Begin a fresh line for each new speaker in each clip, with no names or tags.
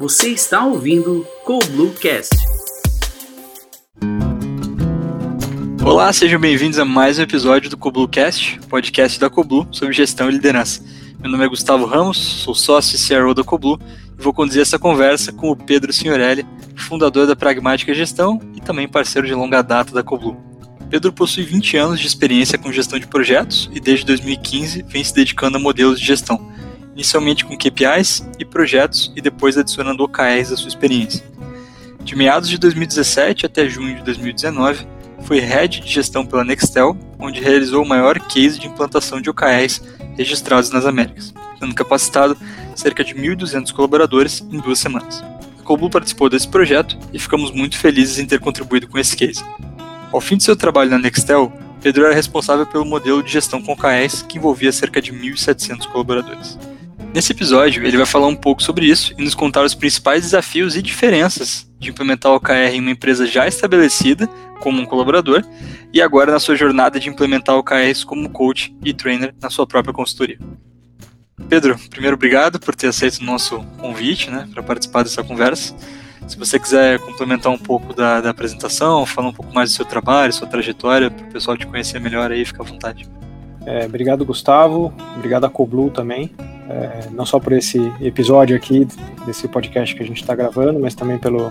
Você está ouvindo Cold Cast.
Olá, sejam bem-vindos a mais um episódio do Cast, podcast da Coblu sobre gestão e liderança. Meu nome é Gustavo Ramos, sou sócio e CRO da Coblu e vou conduzir essa conversa com o Pedro Signorelli, fundador da Pragmática Gestão e também parceiro de longa data da Coblu. Pedro possui 20 anos de experiência com gestão de projetos e desde 2015 vem se dedicando a modelos de gestão inicialmente com KPIs e projetos e depois adicionando OKRs à sua experiência. De meados de 2017 até junho de 2019, foi Head de Gestão pela Nextel, onde realizou o maior case de implantação de OKRs registrados nas Américas, tendo capacitado cerca de 1.200 colaboradores em duas semanas. A Cobu participou desse projeto e ficamos muito felizes em ter contribuído com esse case. Ao fim de seu trabalho na Nextel, Pedro era responsável pelo modelo de gestão com OKRs que envolvia cerca de 1.700 colaboradores. Nesse episódio, ele vai falar um pouco sobre isso e nos contar os principais desafios e diferenças de implementar o OKR em uma empresa já estabelecida, como um colaborador, e agora na sua jornada de implementar OKRs como coach e trainer na sua própria consultoria. Pedro, primeiro obrigado por ter aceito o nosso convite né, para participar dessa conversa. Se você quiser complementar um pouco da, da apresentação, falar um pouco mais do seu trabalho, sua trajetória, para o pessoal te conhecer melhor aí, fica à vontade.
É, obrigado, Gustavo. Obrigado a Coblu também é, não só por esse episódio aqui, desse podcast que a gente está gravando, mas também pelo,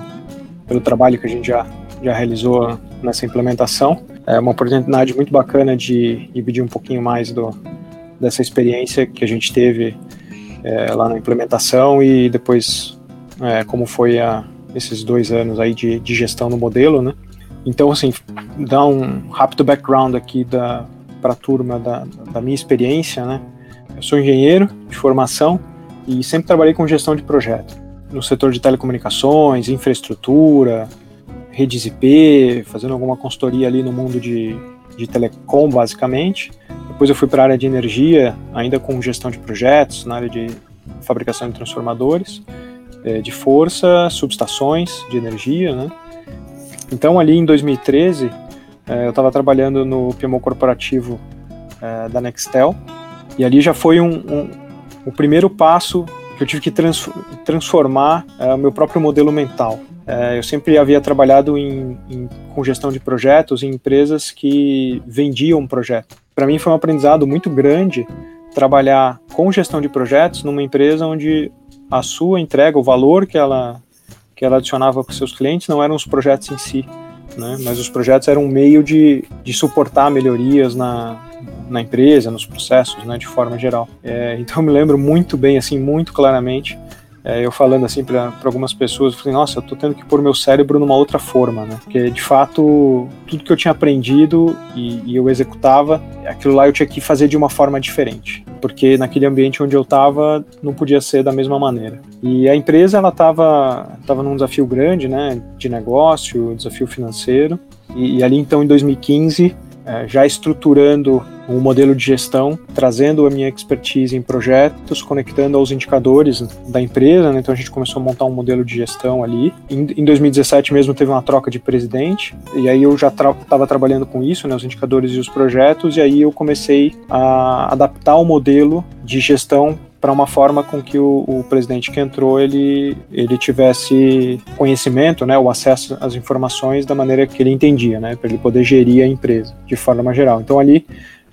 pelo trabalho que a gente já, já realizou nessa implementação. É uma oportunidade muito bacana de dividir um pouquinho mais do, dessa experiência que a gente teve é, lá na implementação e depois é, como foi a, esses dois anos aí de, de gestão no modelo, né? Então, assim, dar um rápido background aqui para a turma da, da minha experiência, né? Eu sou engenheiro de formação e sempre trabalhei com gestão de projeto. No setor de telecomunicações, infraestrutura, redes IP, fazendo alguma consultoria ali no mundo de, de telecom, basicamente. Depois eu fui para a área de energia, ainda com gestão de projetos, na área de fabricação de transformadores, eh, de força, subestações de energia, né? Então ali em 2013 eh, eu estava trabalhando no PMO corporativo eh, da Nextel, e ali já foi um, um, o primeiro passo que eu tive que trans, transformar é, o meu próprio modelo mental. É, eu sempre havia trabalhado em, em, com gestão de projetos em empresas que vendiam projeto. Para mim foi um aprendizado muito grande trabalhar com gestão de projetos numa empresa onde a sua entrega, o valor que ela, que ela adicionava para os seus clientes não eram os projetos em si, né? mas os projetos eram um meio de, de suportar melhorias na, na empresa, nos processos, né, de forma geral. É, então eu me lembro muito bem, assim, muito claramente, é, eu falando assim para algumas pessoas, eu falei, nossa, eu tô tendo que pôr meu cérebro numa outra forma, né? Porque de fato tudo que eu tinha aprendido e, e, eu executava, aquilo lá eu tinha que fazer de uma forma diferente, porque naquele ambiente onde eu estava não podia ser da mesma maneira. E a empresa ela estava tava num desafio grande, né? De negócio, desafio financeiro. E, e ali então em 2015 é, já estruturando um modelo de gestão, trazendo a minha expertise em projetos, conectando aos indicadores da empresa. Né? Então a gente começou a montar um modelo de gestão ali. Em, em 2017 mesmo teve uma troca de presidente, e aí eu já estava tra trabalhando com isso, né, os indicadores e os projetos, e aí eu comecei a adaptar o modelo de gestão para uma forma com que o, o, presidente que entrou ele, ele tivesse conhecimento, né, o acesso às informações da maneira que ele entendia, né, para ele poder gerir a empresa de forma geral. Então ali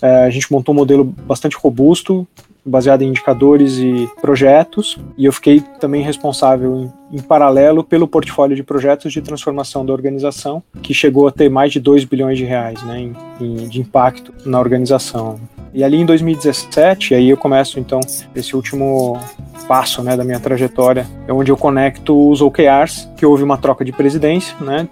é, a gente montou um modelo bastante robusto, baseado em indicadores e projetos, e eu fiquei também responsável em, em, paralelo pelo portfólio de projetos de transformação da organização, que chegou a ter mais de 2 bilhões de reais né, em, em, de impacto na organização. E ali em 2017, aí eu começo então esse último passo né, da minha trajetória, é onde eu conecto os OKRs, que houve uma troca de presidência, né,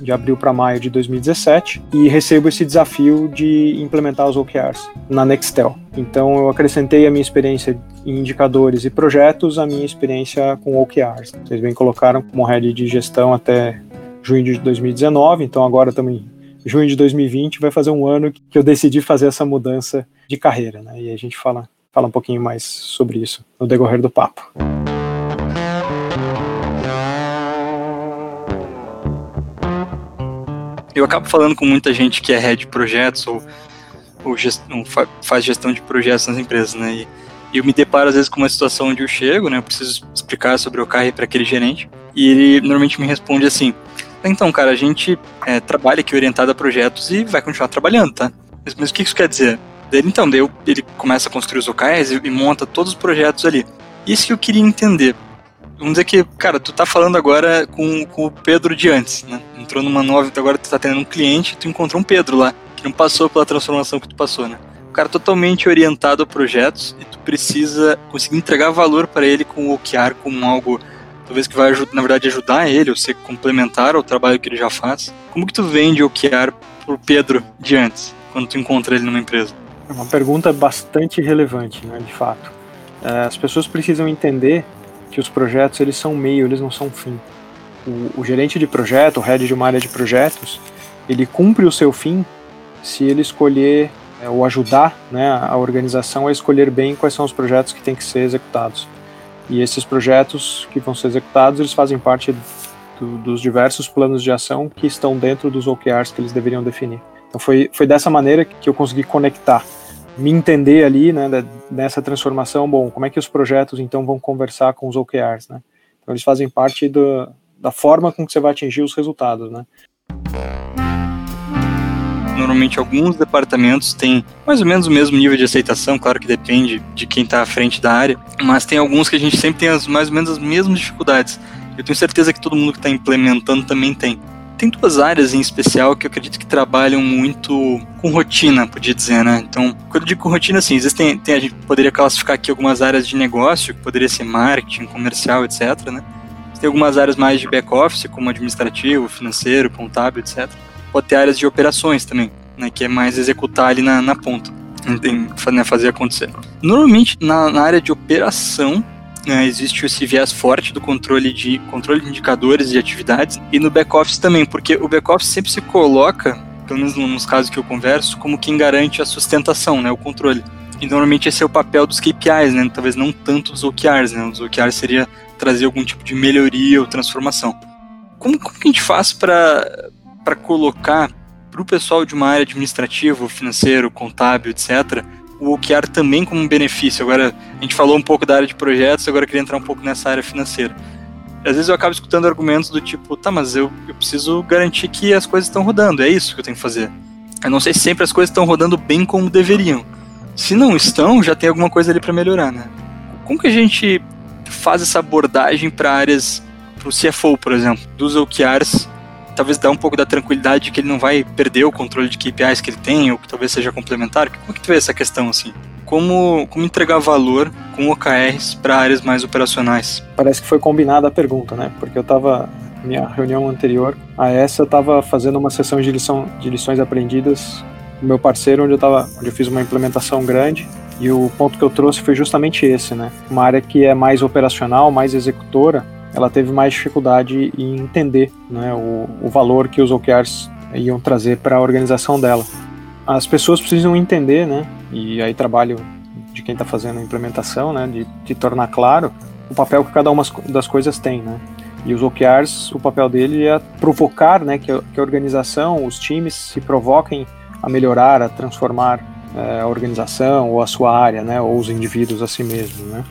de abril para maio de 2017, e recebo esse desafio de implementar os OKRs na Nextel. Então eu acrescentei a minha experiência em indicadores e projetos, a minha experiência com OKRs. Vocês bem colocaram como head de gestão até junho de 2019, então agora também junho de 2020 vai fazer um ano que eu decidi fazer essa mudança de carreira, né? E a gente fala, fala um pouquinho mais sobre isso no decorrer do papo.
Eu acabo falando com muita gente que é head de projetos ou, ou faz gestão de projetos nas empresas, né? E, E eu me deparo às vezes com uma situação onde eu chego, né? Eu preciso explicar sobre o OKR para aquele gerente. E ele normalmente me responde assim: Então, cara, a gente é, trabalha aqui orientado a projetos e vai continuar trabalhando, tá? Mas, mas o que isso quer dizer? Daí, então, daí ele começa a construir os OKRs e, e monta todos os projetos ali. Isso que eu queria entender. Vamos dizer que, cara, tu tá falando agora com, com o Pedro de antes, né? Entrou numa nova, agora tu tá tendo um cliente, tu encontrou um Pedro lá, que não passou pela transformação que tu passou, né? O cara totalmente orientado a projetos e tu precisa conseguir entregar valor para ele com o OKR como algo talvez que vai na verdade ajudar ele ou ser complementar ao trabalho que ele já faz. Como que tu vende o OKR pro Pedro de antes, quando tu encontra ele numa empresa?
É uma pergunta bastante relevante, né, de fato. É, as pessoas precisam entender que os projetos eles são meio, eles não são fim. O, o gerente de projeto, o head de uma área de projetos, ele cumpre o seu fim se ele escolher é, ou ajudar né, a organização a escolher bem quais são os projetos que têm que ser executados. E esses projetos que vão ser executados, eles fazem parte do, dos diversos planos de ação que estão dentro dos OKRs que eles deveriam definir. Então foi, foi dessa maneira que eu consegui conectar, me entender ali, né, nessa transformação, bom, como é que os projetos então vão conversar com os OKRs, né? Então eles fazem parte do, da forma com que você vai atingir os resultados, né?
Normalmente alguns departamentos têm mais ou menos o mesmo nível de aceitação, claro que depende de quem está à frente da área, mas tem alguns que a gente sempre tem as, mais ou menos as mesmas dificuldades. Eu tenho certeza que todo mundo que está implementando também tem tem duas áreas em especial que eu acredito que trabalham muito com rotina, podia dizer, né? Então, quando eu digo rotina, assim, existem, tem, a gente poderia classificar aqui algumas áreas de negócio, que poderia ser marketing, comercial, etc, né? Tem algumas áreas mais de back-office, como administrativo, financeiro, contábil, etc. Pode ter áreas de operações também, né? Que é mais executar ali na, na ponta, né, fazer acontecer. Normalmente, na, na área de operação, né, existe esse viés forte do controle de controle de indicadores e atividades e no back office também, porque o back office sempre se coloca, pelo menos nos casos que eu converso, como quem garante a sustentação, né, o controle. E normalmente esse é o papel dos KPIs, né, talvez não tanto dos OKRs, né, os OKRs seria trazer algum tipo de melhoria ou transformação. Como, como que a gente faz para para colocar para o pessoal de uma área administrativa, financeiro, contábil, etc., o OKR também como um benefício. Agora, a gente falou um pouco da área de projetos, agora eu queria entrar um pouco nessa área financeira. Às vezes eu acabo escutando argumentos do tipo, tá, mas eu, eu preciso garantir que as coisas estão rodando, é isso que eu tenho que fazer. Eu não sei se sempre as coisas estão rodando bem como deveriam. Se não estão, já tem alguma coisa ali para melhorar, né? Como que a gente faz essa abordagem para áreas, para o CFO, por exemplo, dos OKRs talvez dá um pouco da tranquilidade de que ele não vai perder o controle de KPIs que ele tem, ou que talvez seja complementar. Como é que tu vê essa questão assim? Como, como entregar valor com OKRs para áreas mais operacionais?
Parece que foi combinada a pergunta, né? Porque eu estava minha reunião anterior a essa eu estava fazendo uma sessão de, lição, de lições aprendidas com meu parceiro onde eu tava, onde eu fiz uma implementação grande e o ponto que eu trouxe foi justamente esse, né? Uma área que é mais operacional, mais executora, ela teve mais dificuldade em entender né, o, o valor que os OKRs iam trazer para a organização dela. As pessoas precisam entender, né, e aí trabalho de quem está fazendo a implementação, né, de, de tornar claro o papel que cada uma das coisas tem, né. E os OKRs, o papel dele é provocar, né, que a, que a organização, os times se provoquem a melhorar, a transformar é, a organização ou a sua área, né, ou os indivíduos a si mesmos, né.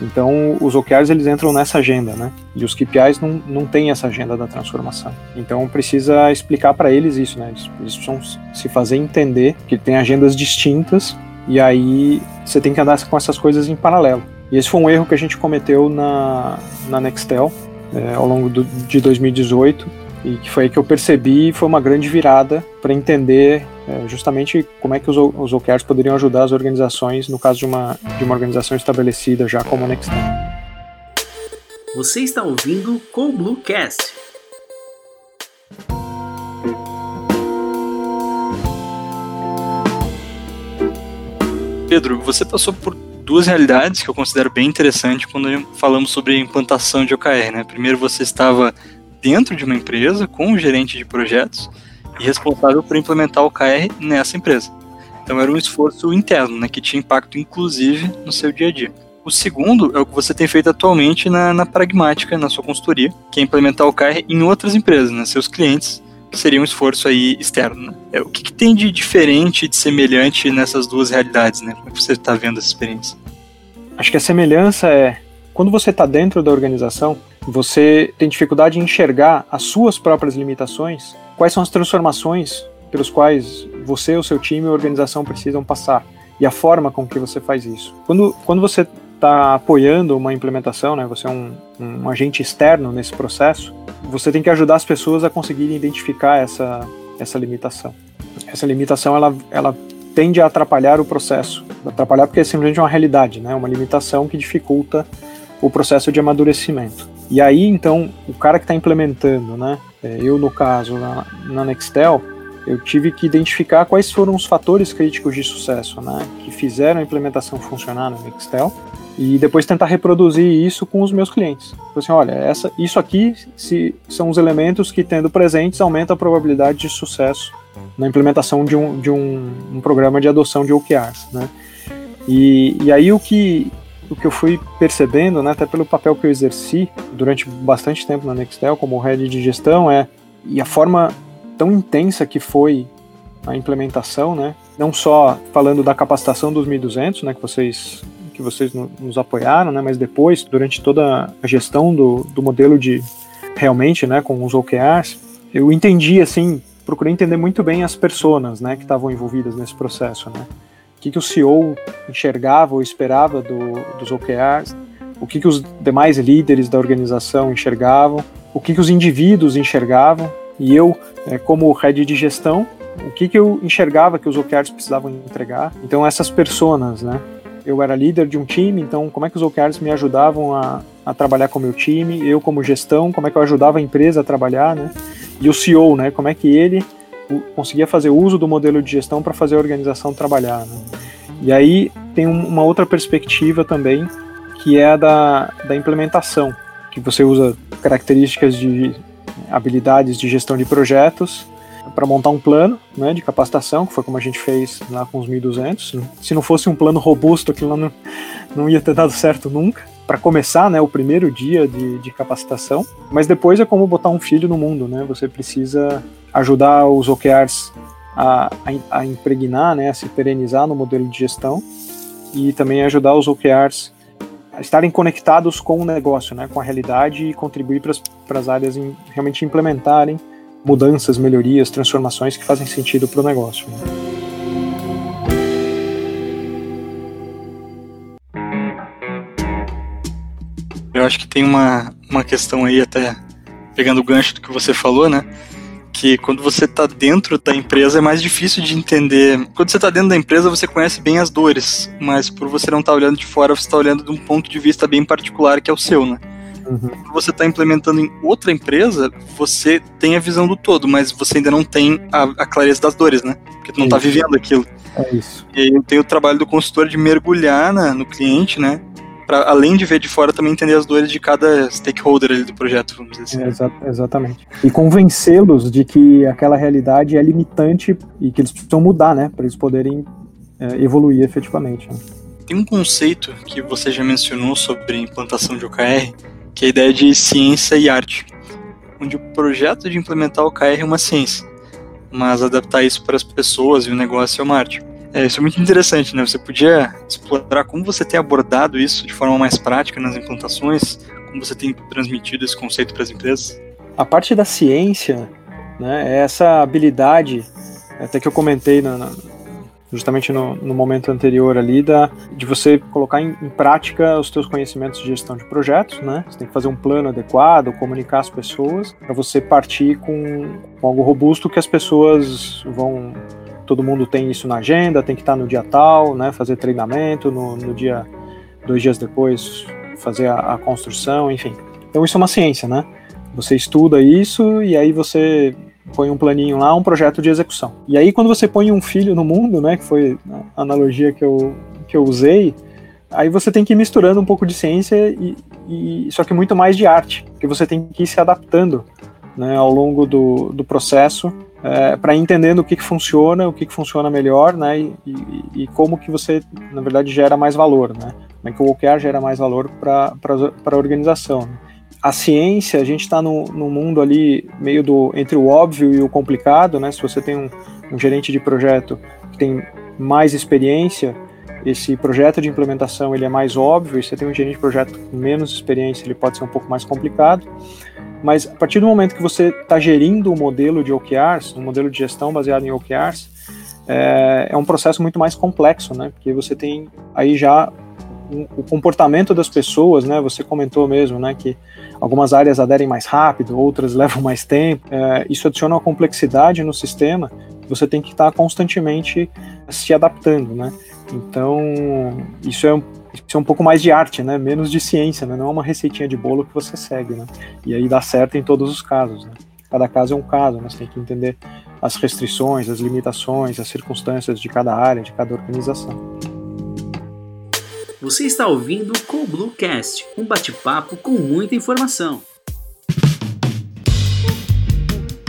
Então, os OKRs eles entram nessa agenda, né? E os KPIs não, não têm essa agenda da transformação. Então, precisa explicar para eles isso, né? Eles, eles precisam se fazer entender que tem agendas distintas e aí você tem que andar com essas coisas em paralelo. E esse foi um erro que a gente cometeu na, na Nextel é, ao longo do, de 2018 e que foi aí que eu percebi foi uma grande virada para entender é, justamente como é que os, os OKRs poderiam ajudar as organizações no caso de uma, de uma organização estabelecida já como a Nextel.
Você está ouvindo com Bluecast.
Pedro, você passou por duas realidades que eu considero bem interessante quando falamos sobre implantação de OKR, né? Primeiro você estava dentro de uma empresa com um gerente de projetos e responsável por implementar o OKR nessa empresa. Então era um esforço interno, né, que tinha impacto inclusive no seu dia a dia. O segundo é o que você tem feito atualmente na, na Pragmática, na sua consultoria, que é implementar o OKR em outras empresas, né, seus clientes, que seria um esforço aí externo. Né? É, o que, que, tem de diferente, de semelhante nessas duas realidades? Né? Como é que você está vendo essa experiência?
acho que a semelhança é quando você está dentro da organização, você tem dificuldade em enxergar as suas próprias limitações, quais são as transformações pelos quais você, o seu time e a organização precisam passar e a forma com que você faz isso. Quando, quando você está apoiando uma implementação, né, você é um, um agente externo nesse processo, você tem que ajudar as pessoas a conseguirem identificar essa, essa limitação. Essa limitação ela, ela tende a atrapalhar o processo. Atrapalhar porque é simplesmente uma realidade, né? uma limitação que dificulta o processo de amadurecimento. E aí, então, o cara que está implementando, né? É, eu, no caso, na, na Nextel, eu tive que identificar quais foram os fatores críticos de sucesso, né? Que fizeram a implementação funcionar na Nextel e depois tentar reproduzir isso com os meus clientes. Então, assim, olha, essa, isso aqui se, são os elementos que, tendo presentes, aumenta a probabilidade de sucesso na implementação de um, de um, um programa de adoção de OKRs, né? E, e aí o que o que eu fui percebendo, né, até pelo papel que eu exerci durante bastante tempo na Nextel como head de gestão, é e a forma tão intensa que foi a implementação, né, não só falando da capacitação dos 1.200, né, que vocês que vocês nos apoiaram, né, mas depois durante toda a gestão do, do modelo de realmente, né, com os OKRs, eu entendi assim, procurei entender muito bem as pessoas, né, que estavam envolvidas nesse processo, né que, que o CEO enxergava ou esperava do, dos OKRs, o que, que os demais líderes da organização enxergavam, o que, que os indivíduos enxergavam, e eu, é, como head de gestão, o que, que eu enxergava que os OKRs precisavam entregar. Então, essas pessoas, né? Eu era líder de um time, então como é que os OKRs me ajudavam a, a trabalhar com o meu time? Eu, como gestão, como é que eu ajudava a empresa a trabalhar, né? E o CEO, né? Como é que ele conseguia fazer uso do modelo de gestão para fazer a organização trabalhar. Né? E aí tem uma outra perspectiva também, que é a da, da implementação, que você usa características de habilidades de gestão de projetos para montar um plano né, de capacitação, que foi como a gente fez lá com os 1.200. Se não fosse um plano robusto, aquilo não, não ia ter dado certo nunca. Para começar, né, o primeiro dia de, de capacitação, mas depois é como botar um filho no mundo, né? Você precisa ajudar os OKRs a, a, a impregnar, né, a se perenizar no modelo de gestão e também ajudar os OKRs a estarem conectados com o negócio, né, com a realidade e contribuir para as áreas em, realmente implementarem mudanças, melhorias, transformações que fazem sentido para o negócio. Né.
Eu acho que tem uma, uma questão aí, até pegando o gancho do que você falou, né? Que quando você está dentro da empresa é mais difícil de entender. Quando você está dentro da empresa, você conhece bem as dores, mas por você não estar tá olhando de fora, você está olhando de um ponto de vista bem particular que é o seu, né? Uhum. Quando você está implementando em outra empresa, você tem a visão do todo, mas você ainda não tem a, a clareza das dores, né? Porque tu não está vivendo aquilo.
É isso.
E aí tem o trabalho do consultor de mergulhar na, no cliente, né? Para além de ver de fora, também entender as dores de cada stakeholder ali do projeto, vamos dizer assim.
É, exa exatamente. E convencê-los de que aquela realidade é limitante e que eles precisam mudar, né, para eles poderem é, evoluir efetivamente. Né?
Tem um conceito que você já mencionou sobre implantação de OKR, que é a ideia de ciência e arte, onde o projeto de implementar o OKR é uma ciência, mas adaptar isso para as pessoas e o negócio é uma arte. É, isso é muito interessante, né? Você podia explorar como você tem abordado isso de forma mais prática nas implantações, como você tem transmitido esse conceito para as empresas?
A parte da ciência, né, é essa habilidade, até que eu comentei na, na, justamente no, no, momento anterior ali, da, de você colocar em, em, prática os seus conhecimentos de gestão de projetos, né? Você tem que fazer um plano adequado, comunicar as pessoas, para você partir com, com algo robusto que as pessoas vão todo mundo tem isso na agenda, tem que estar no dia tal, né, fazer treinamento, no, no dia, dois dias depois, fazer a, a, construção, enfim. Então isso é uma ciência, né? Você estuda isso e aí você põe um planinho lá, um projeto de execução. E aí quando você põe um filho no mundo, né, que foi a analogia que eu, que eu usei, aí você tem que ir misturando um pouco de ciência e, e só que muito mais de arte, que você tem que ir se adaptando né, ao longo do, do processo é, para entendendo o que, que funciona, o que, que funciona melhor, né, e, e, e, como que você, na verdade, gera mais valor, né, como é que o OKR gera mais valor para a organização. Né. A ciência, a gente está no mundo ali meio do entre o óbvio e o complicado, né, se você tem um, um gerente de projeto que tem mais experiência, esse projeto de implementação ele é mais óbvio, e você tem um gerente de projeto com menos experiência, ele pode ser um pouco mais complicado, mas a partir do momento que você está gerindo um modelo de OKRs, um modelo de gestão baseado em OKRs, é, é um processo muito mais complexo, né? Porque você tem aí já o comportamento das pessoas, né? Você comentou mesmo, né? Que algumas áreas aderem mais rápido, outras levam mais tempo. É, isso adiciona uma complexidade no sistema. Você tem que estar constantemente se adaptando, né? Então isso é um, isso é um pouco mais de arte, né? Menos de ciência, né? Não é uma receitinha de bolo que você segue, né? E aí dá certo em todos os casos, né? Cada caso é um caso? Você tem que entender as restrições, as limitações, as circunstâncias de cada área, de cada organização.
Você está ouvindo o Bluecast, um bate-papo com muita informação.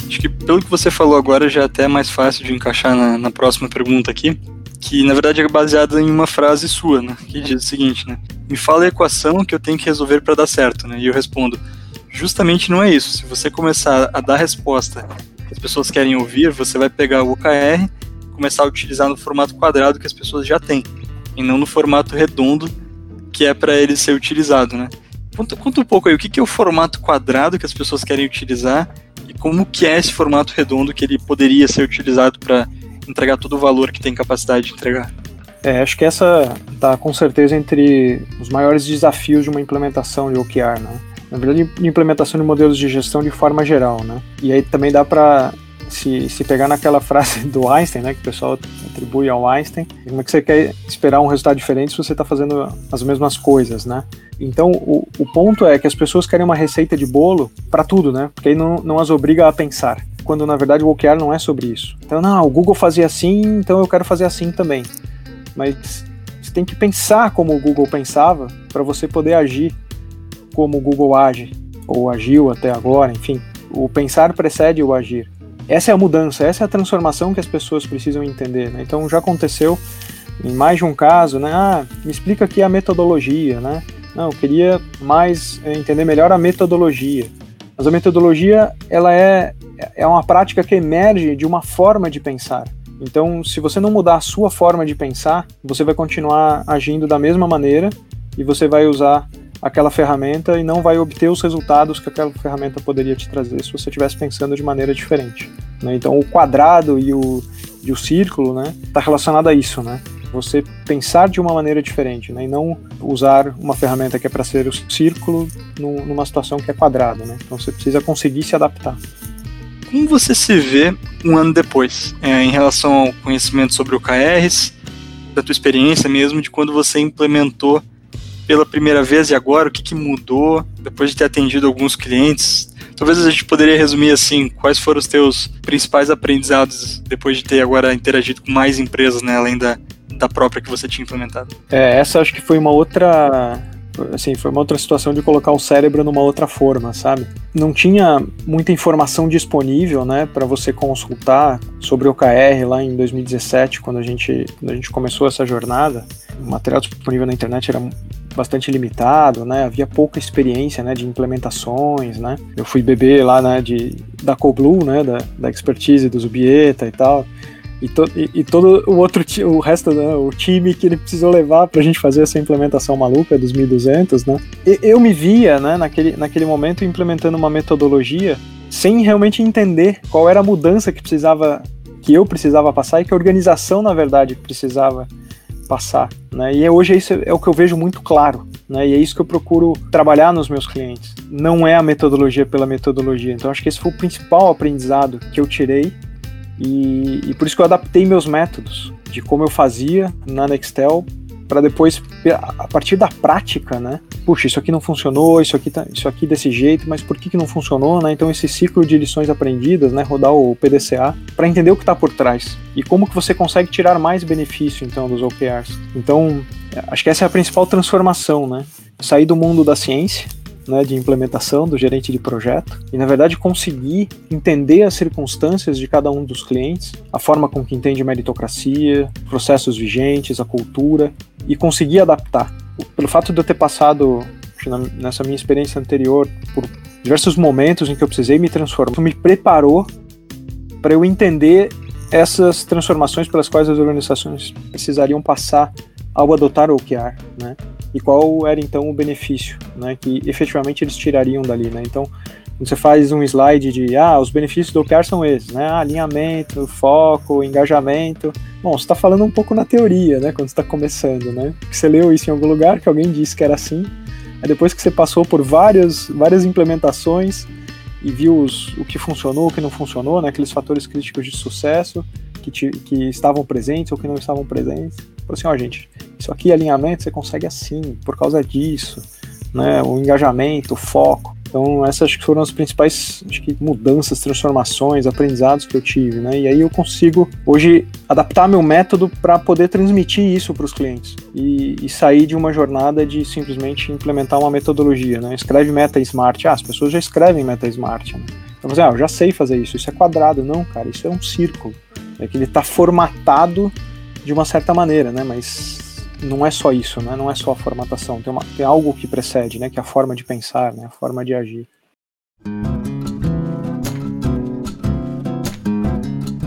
Acho que pelo que você falou agora já é até mais fácil de encaixar na, na próxima pergunta aqui, que na verdade é baseada em uma frase sua, né? Que diz o seguinte, né? Me fala a equação que eu tenho que resolver para dar certo, né? E eu respondo, justamente não é isso. Se você começar a dar resposta que as pessoas querem ouvir, você vai pegar o OKR, começar a utilizar no formato quadrado que as pessoas já têm e não no formato redondo que é para ele ser utilizado, né? Conta, conta um pouco aí, o que, que é o formato quadrado que as pessoas querem utilizar e como que é esse formato redondo que ele poderia ser utilizado para entregar todo o valor que tem capacidade de entregar?
É, acho que essa está com certeza entre os maiores desafios de uma implementação de OKR, né? Na verdade, implementação de modelos de gestão de forma geral, né? E aí também dá para se, se pegar naquela frase do Einstein, né, que o pessoal atribui ao Einstein, como é que você quer esperar um resultado diferente se você está fazendo as mesmas coisas, né? Então, o, o ponto é que as pessoas querem uma receita de bolo para tudo, né? Porque aí não, não as obriga a pensar, quando na verdade o OKR não é sobre isso. Então, não, o Google fazia assim, então eu quero fazer assim também. Mas você tem que pensar como o Google pensava para você poder agir como o Google age, ou agiu até agora, enfim. O pensar precede o agir essa é a mudança, essa é a transformação que as pessoas precisam entender. Né? Então já aconteceu em mais de um caso, né? Ah, me explica aqui a metodologia, né? Não, eu queria mais eh, entender melhor a metodologia. Mas a metodologia, ela é, é uma prática que emerge de uma forma de pensar. Então, se você não mudar a sua forma de pensar, você vai continuar agindo da mesma maneira e você vai usar aquela ferramenta e não vai obter os resultados que aquela ferramenta poderia te trazer se você estivesse pensando de maneira diferente. Né? Então, o quadrado e o, e o círculo está né, tá relacionado a isso, né? Você pensar de uma maneira diferente, né? E não usar uma ferramenta que é para ser o círculo numa situação que é quadrado, né? Então, você precisa conseguir se adaptar.
Como você se vê um ano depois, é, em relação ao conhecimento sobre o KRs, da tua experiência mesmo, de quando você implementou pela primeira vez e agora? O que, que mudou depois de ter atendido alguns clientes? Talvez a gente poderia resumir assim, quais foram os teus principais aprendizados depois de ter agora interagido com mais empresas, né, além da, da própria que você tinha implementado?
É, essa acho que foi uma outra assim, foi uma outra situação de colocar o cérebro numa outra forma, sabe? Não tinha muita informação disponível, né, para você consultar sobre o OKR lá em 2017, quando a gente, quando a gente começou essa jornada. O material disponível na internet era bastante limitado, né? Havia pouca experiência, né, de implementações, né? Eu fui beber lá, né, de da Coblu, né, da, da expertise do Zubieta e tal. E, to, e, e, todo o outro o resto né, o time que ele precisou levar para a gente fazer essa implementação maluca dos 1200 né e, eu me via né naquele, naquele momento implementando uma metodologia sem realmente entender qual era a mudança que precisava que eu precisava passar e que a organização na verdade precisava passar, né? E hoje isso é o que eu vejo muito claro, né? E é isso que eu procuro trabalhar nos meus clientes. Não é a metodologia pela metodologia. Então acho que esse foi o principal aprendizado que eu tirei e, e por isso que eu adaptei meus métodos de como eu fazia na Nextel para depois, a partir da prática, né? Puxa, isso aqui não funcionou, isso aqui, tá, isso aqui desse jeito, mas por que, que não funcionou, né? Então esse ciclo de lições aprendidas, né? Rodar o PDCA para entender o que está por trás e como que você consegue tirar mais benefício então dos OKRs. Então acho que essa é a principal transformação, né? Sair do mundo da ciência né, de implementação do gerente de projeto e, na verdade, conseguir entender as circunstâncias de cada um dos clientes, a forma com que entende meritocracia, processos vigentes, a cultura e conseguir adaptar. Pelo fato de eu ter passado, nessa minha experiência anterior, por diversos momentos em que eu precisei me transformar, isso me preparou para eu entender essas transformações pelas quais as organizações precisariam passar ao adotar o OKR, né? E qual era então o benefício, né? Que efetivamente eles tirariam dali, né? Então, você faz um slide de, ah, os benefícios do OKR são esses, né? Alinhamento, foco, engajamento. Bom, você está falando um pouco na teoria, né? Quando está começando, né? Você leu isso em algum lugar que alguém disse que era assim. Aí depois que você passou por várias, várias implementações e viu os, o que funcionou, o que não funcionou, né? Aqueles fatores críticos de sucesso que, te, que estavam presentes ou que não estavam presentes. Falou assim, ó, oh, gente, isso aqui alinhamento você consegue assim, por causa disso, né? O engajamento, o foco. Então, essas foram as principais que, mudanças, transformações, aprendizados que eu tive, né? E aí eu consigo hoje adaptar meu método para poder transmitir isso para os clientes e, e, sair de uma jornada de simplesmente implementar uma metodologia, né? Escreve Meta Smart, ah, as pessoas já escrevem Meta Smart. Né? Então, você, ah, eu já sei fazer isso, isso é quadrado. Não, cara, isso é um círculo. É que ele está formatado de uma certa maneira, né? Mas não é só isso, né? Não é só a formatação, tem, uma, tem algo que precede, né? Que é a forma de pensar, né? A forma de agir.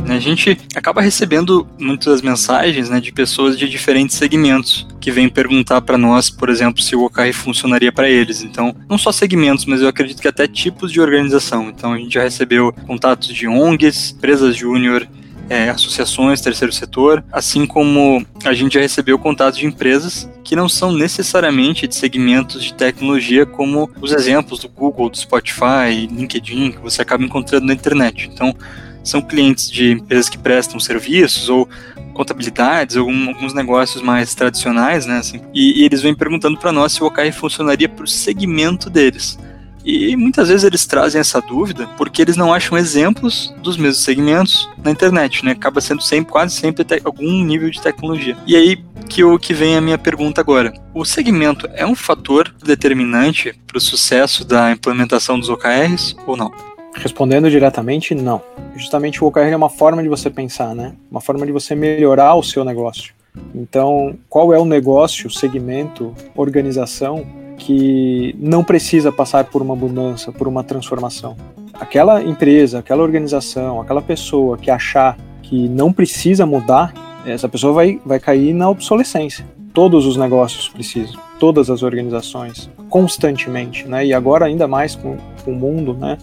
A gente acaba recebendo muitas mensagens né, de pessoas de diferentes segmentos que vêm perguntar para nós, por exemplo, se o OKR funcionaria para eles. Então, não só segmentos, mas eu acredito que até tipos de organização. Então, a gente já recebeu contatos de ONGs, empresas júnior, é, associações, terceiro setor, assim como a gente já recebeu contatos de empresas que não são necessariamente de segmentos de tecnologia, como os exemplos do Google, do Spotify, LinkedIn, que você acaba encontrando na internet. Então, são clientes de empresas que prestam serviços ou contabilidades, alguns negócios mais tradicionais, né? Assim, e, e eles vêm perguntando para nós se o OKR funcionaria para o segmento deles. E muitas vezes eles trazem essa dúvida porque eles não acham exemplos dos mesmos segmentos na internet, né? Acaba sendo sempre, quase sempre algum nível de tecnologia. E aí que o que vem a minha pergunta agora. O segmento é um fator determinante para o sucesso da implementação dos OKRs ou não?
Respondendo diretamente, não. Justamente o OKR é uma forma de você pensar, né? Uma forma de você melhorar o seu negócio. Então, qual é o negócio, segmento, organização que não precisa passar por uma mudança, por uma transformação. Aquela empresa, aquela organização, aquela pessoa que achar que não precisa mudar, essa pessoa vai, vai cair na obsolescência. Todos os negócios precisam, todas as organizações, constantemente, né? E agora ainda mais com, com o mundo, né?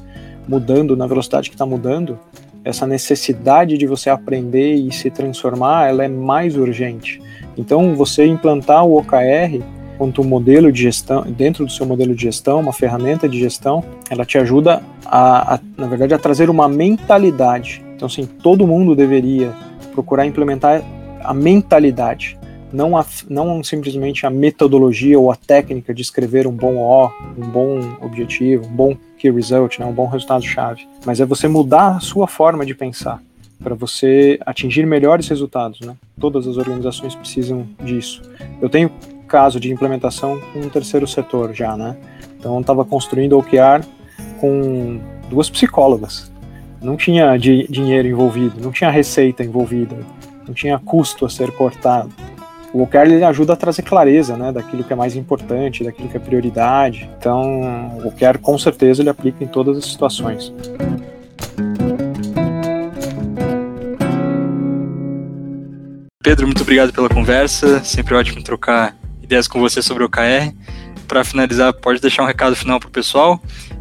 Mudando na velocidade que está mudando, essa necessidade de você aprender e se transformar, ela é mais urgente. Então, você implantar o OKR quanto modelo de gestão, dentro do seu modelo de gestão, uma ferramenta de gestão, ela te ajuda a, a na verdade, a trazer uma mentalidade. Então, assim, todo mundo deveria procurar implementar a mentalidade, não, a, não simplesmente a metodologia ou a técnica de escrever um bom O, um bom objetivo, um bom key result, né, um bom resultado-chave, mas é você mudar a sua forma de pensar para você atingir melhores resultados, né? Todas as organizações precisam disso. Eu tenho caso de implementação com um terceiro setor já, né? Então estava construindo o OKR com duas psicólogas. Não tinha di dinheiro envolvido, não tinha receita envolvida, não tinha custo a ser cortado. O OKR ele ajuda a trazer clareza, né, daquilo que é mais importante, daquilo que é prioridade. Então, o OKR com certeza ele aplica em todas as situações.
Pedro, muito obrigado pela conversa. Sempre ótimo trocar ideias com você sobre o OKR. Para finalizar, pode deixar um recado final para o pessoal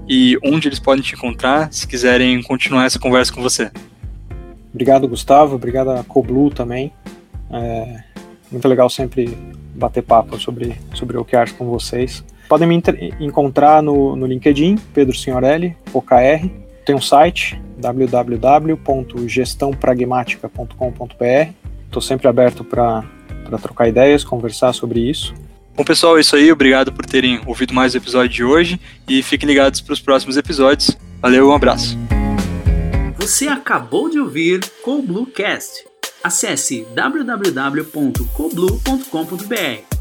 e onde eles podem te encontrar se quiserem continuar essa conversa com você.
Obrigado, Gustavo. Obrigado a Coblu também. É muito legal sempre bater papo sobre, sobre OKRs com vocês. Podem me encontrar no, no LinkedIn, Pedro Signorelli, OKR. Tem um site, www.gestãopragmática.com.br. Estou sempre aberto para para trocar ideias, conversar sobre isso.
Bom, pessoal, é isso aí. Obrigado por terem ouvido mais o episódio de hoje e fiquem ligados para os próximos episódios. Valeu, um abraço.
Você acabou de ouvir Cobluecast. Acesse www.coblu.com.br